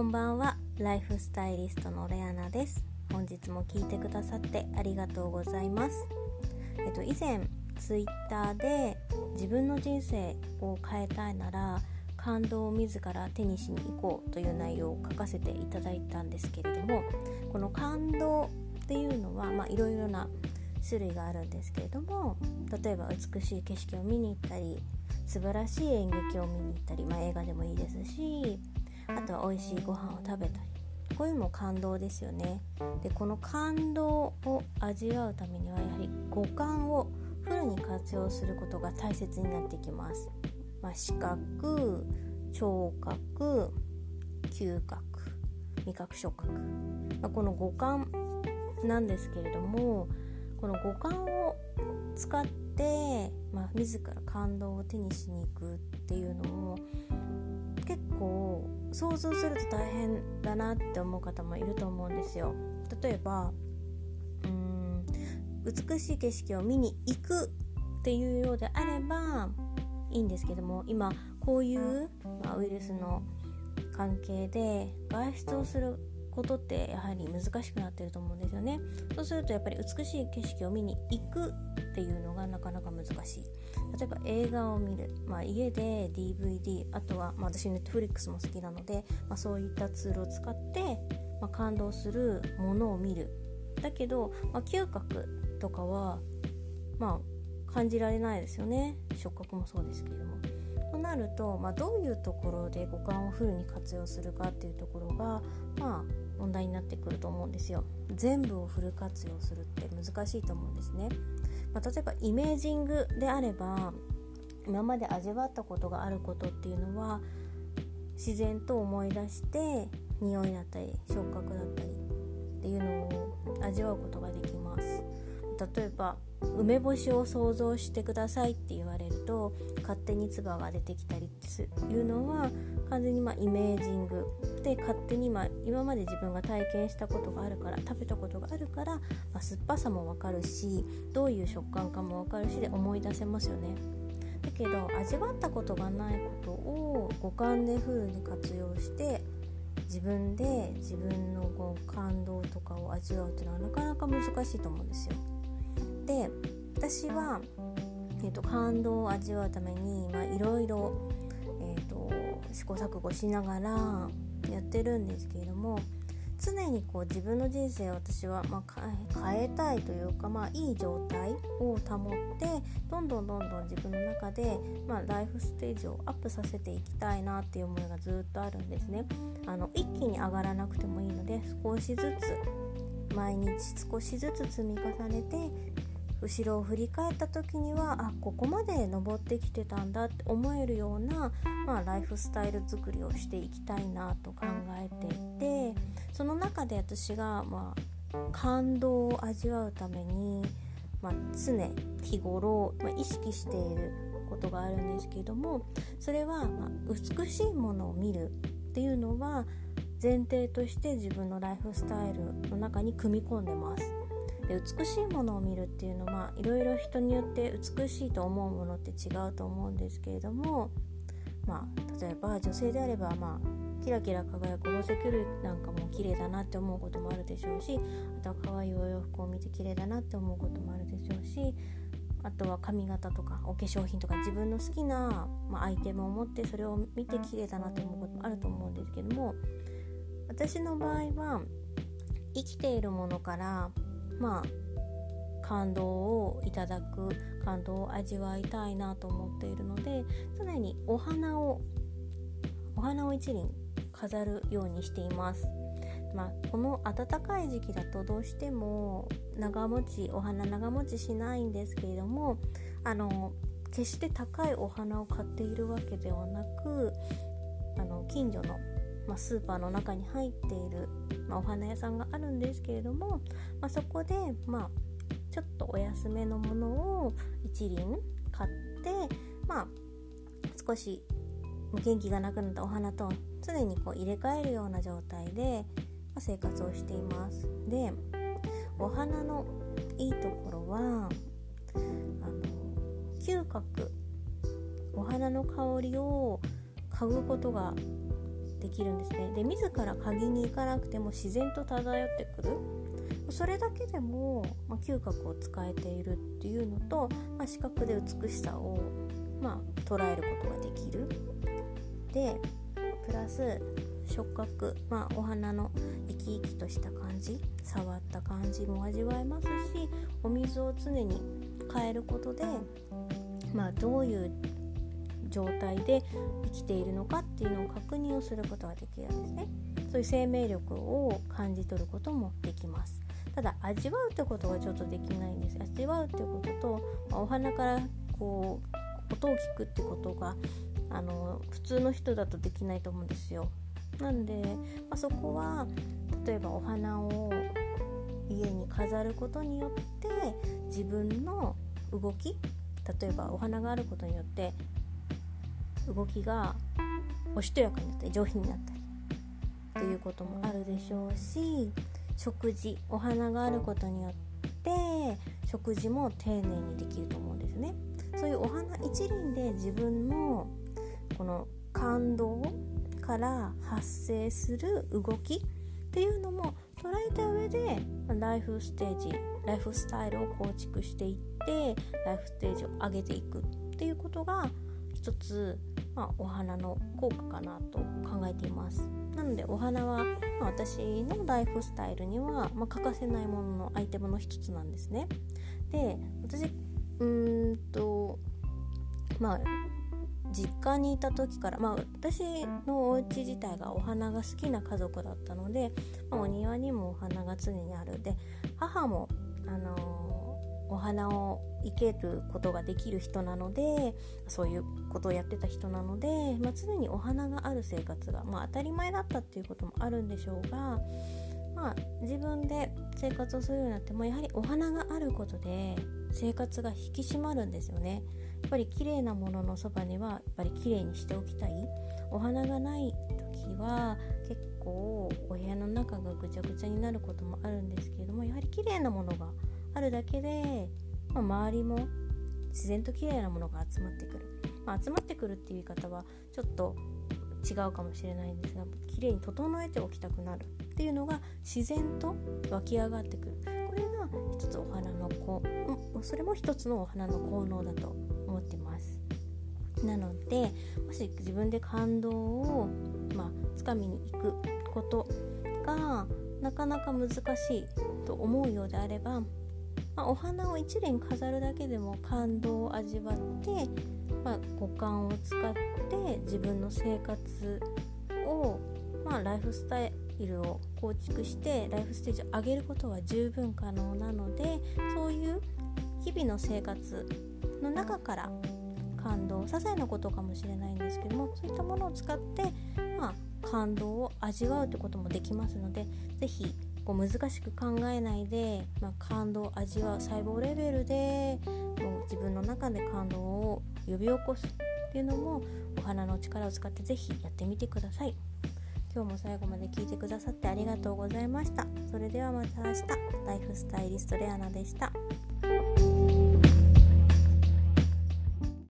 こんばんは。ライフスタイリストのレアナです。本日も聞いてくださってありがとうございます。えっと以前ツイッターで自分の人生を変えたいなら感動を自ら手にしに行こうという内容を書かせていただいたんですけれどもこの感動っていうのはいろいろな種類があるんですけれども例えば美しい景色を見に行ったり素晴らしい演劇を見に行ったり、まあ、映画でもいいですしあとは美味しいご飯を食べたり。こういうのも感動ですよね。でこの感動を味わうためにはやはり五感をフルに活用することが大切になってきます、まあ、視覚聴覚嗅覚味覚触覚、まあ、この五感なんですけれどもこの五感を使って、まあ、自ら感動を手にしに行くっていうのも想像すると大変だなって思う方もいると思うんですよ。例えばうん美しい景色を見に行くっていうようであればいいんですけども今こういう、まあ、ウイルスの関係で外出をすることってやはり難しくなってると思うんですよね。そうするとやっぱり美しい景色を見に行くっていうのがなかなか難しい。例えば映画を見る、まあ、家で DVD あとは、まあ、私 Netflix も好きなので、まあ、そういったツールを使って、まあ、感動するものを見る。だけど、まあ、嗅覚とかはまあ感じられないですよね。触覚もそうですけれども。となると、まあ、どういうところで五感をフルに活用するかっていうところがまあ問題になってくると思うんですよ。全部をフル活用するって難しいと思うんですね、まあ、例えばイメージングであれば今まで味わったことがあることっていうのは自然と思い出して匂いだったり触覚だったりっていうのを味わうことができます。例えば梅干しを想像してくださいって言われると勝手に唾が出てきたりっていうのは完全にまイメージングで勝手にま今まで自分が体験したことがあるから食べたことがあるから、ま、酸っぱさもわかるしどういう食感かもわかるしで思い出せますよね。だけど味わったことがないことを五感でフルに活用して自分で自分のこう感動とかを味わうっていうのはなかなか難しいと思うんですよ。で私は、えーと、感動を味わうためにいろいろ試行錯誤しながらやってるんですけれども常にこう自分の人生を私は、まあ、変えたいというか、まあ、いい状態を保ってどんどんどんどん自分の中で、まあ、ライフステージをアップさせていきたいなっていう思いがずっとあるんですね。あの一気に上がらなくてもいいので少しずつ毎日少しずつ積み重ねて後ろを振り返った時にはあここまで登ってきてたんだって思えるような、まあ、ライフスタイル作りをしていきたいなと考えていてその中で私が、まあ、感動を味わうために、まあ、常日頃、ま、意識していることがあるんですけどもそれは、ま美しいものを見るっていうのは前提として自分のライフスタイルの中に組み込んでます。で美しいものを見るっていうのはいろいろ人によって美しいと思うものって違うと思うんですけれども、まあ、例えば女性であれば、まあ、キラキラ輝く宝石類なんかも綺麗だなって思うこともあるでしょうしあとは可愛いお洋服を見て綺麗だなって思うこともあるでしょうしあとは髪型とかお化粧品とか自分の好きな、まあ、アイテムを持ってそれを見て綺麗だなって思うこともあると思うんですけども私の場合は生きているものからまあ感動をいただく感動を味わいたいなと思っているので常にお花をお花を一輪飾るようにしています。まあ、この暖かい時期だとどうしても長持ちお花長持ちしないんですけれどもあの決して高いお花を買っているわけではなくあの近所のまあ、スーパーの中に入っている、まあ、お花屋さんがあるんですけれども、まあ、そこで、まあ、ちょっとお安めのものを一輪買って、まあ、少し元気がなくなったお花と常にこう入れ替えるような状態で、ま生活をしています。でお花のいいところはあの嗅覚お花の香りを嗅ぐことができるんですね。で自ら鍵に行かなくても自然と漂ってくる。それだけでも、まあ、嗅覚を使えているっていうのと、まあ、視覚で美しさを、まあ、捉えることができる。でプラス触覚、まあ、お花の生き生きとした感じ触った感じも味わえますしお水を常に変えることで、まあ、どういう状態で生きているのかっていうのを確認をすることができるんですね。そういう生命力を感じ取ることもできます。ただ味わうってことがちょっとできないんです。味わうってことと、ま、お花からこう音を聞くってことがあの普通の人だとできないと思うんですよ。なんで、まあ、そこは例えばお花を家に飾ることによって自分の動き例えばお花があることによって動きがおしとやかになったり上品になったりっていうこともあるでしょうし食事お花があることによって食事も丁寧にできると思うんですね。そういうお花一輪で自分のこの感動から発生する動きっていうのも捉えた上でライフステージライフスタイルを構築していってライフステージを上げていくっていうことが一つ、まあ、お花の効果かなと考えています。なのでお花は、まあ、私のライフスタイルには、まあ、欠かせないもののアイテムの一つなんですね。で私うーんとまあ実家にいた時から、まあ、私のお家自体がお花が好きな家族だったので、まあ、お庭にもお花が常にある。で母も、あのー、お花を生けることができる人なのでそういうことをやってた人なので、まあ、常にお花がある生活が、まあ、当たり前だったっていうこともあるんでしょうが、まあ、自分で生活をするようになってもやはりお花があることで生活が引き締まるんですよね。やっぱり綺麗なもののそばにはやっぱり綺麗にしておきたいお花がない時は結構お部屋の中がぐちゃぐちゃになることもあるんですけれどもやはり綺麗なものがあるだけで、まあ、周りも自然と綺麗なものが集まってくる、まあ、集まってくるっていう言い方はちょっと違うかもしれないんですが綺麗に整えておきたくなるっていうのが自然と湧き上がってくる。これが一つお花のこうそれも一つのお花の効能だと思ってます。なのでもし自分で感動を、まあ、つかみに行くことがなかなか難しいと思うようであれば、まあ、お花を一輪飾るだけでも感動を味わって、まあ、五感を使って自分の生活を、まあ、ライフスタイルを構築してライフステージを上げることは十分可能なのでそういう日々の生活の中から感動些細なことかもしれないんですけどもそういったものを使って、まあ、感動を味わうってこともできますので是非こう難しく考えないで、まあ、感動を味わう細胞レベルでもう自分の中で感動を呼び起こすっていうのもお花の力を使って是非やってみてください。今日も最後まで聞いてくださってありがとうございました。それではまた明日、ライフスタイリストレアナでした。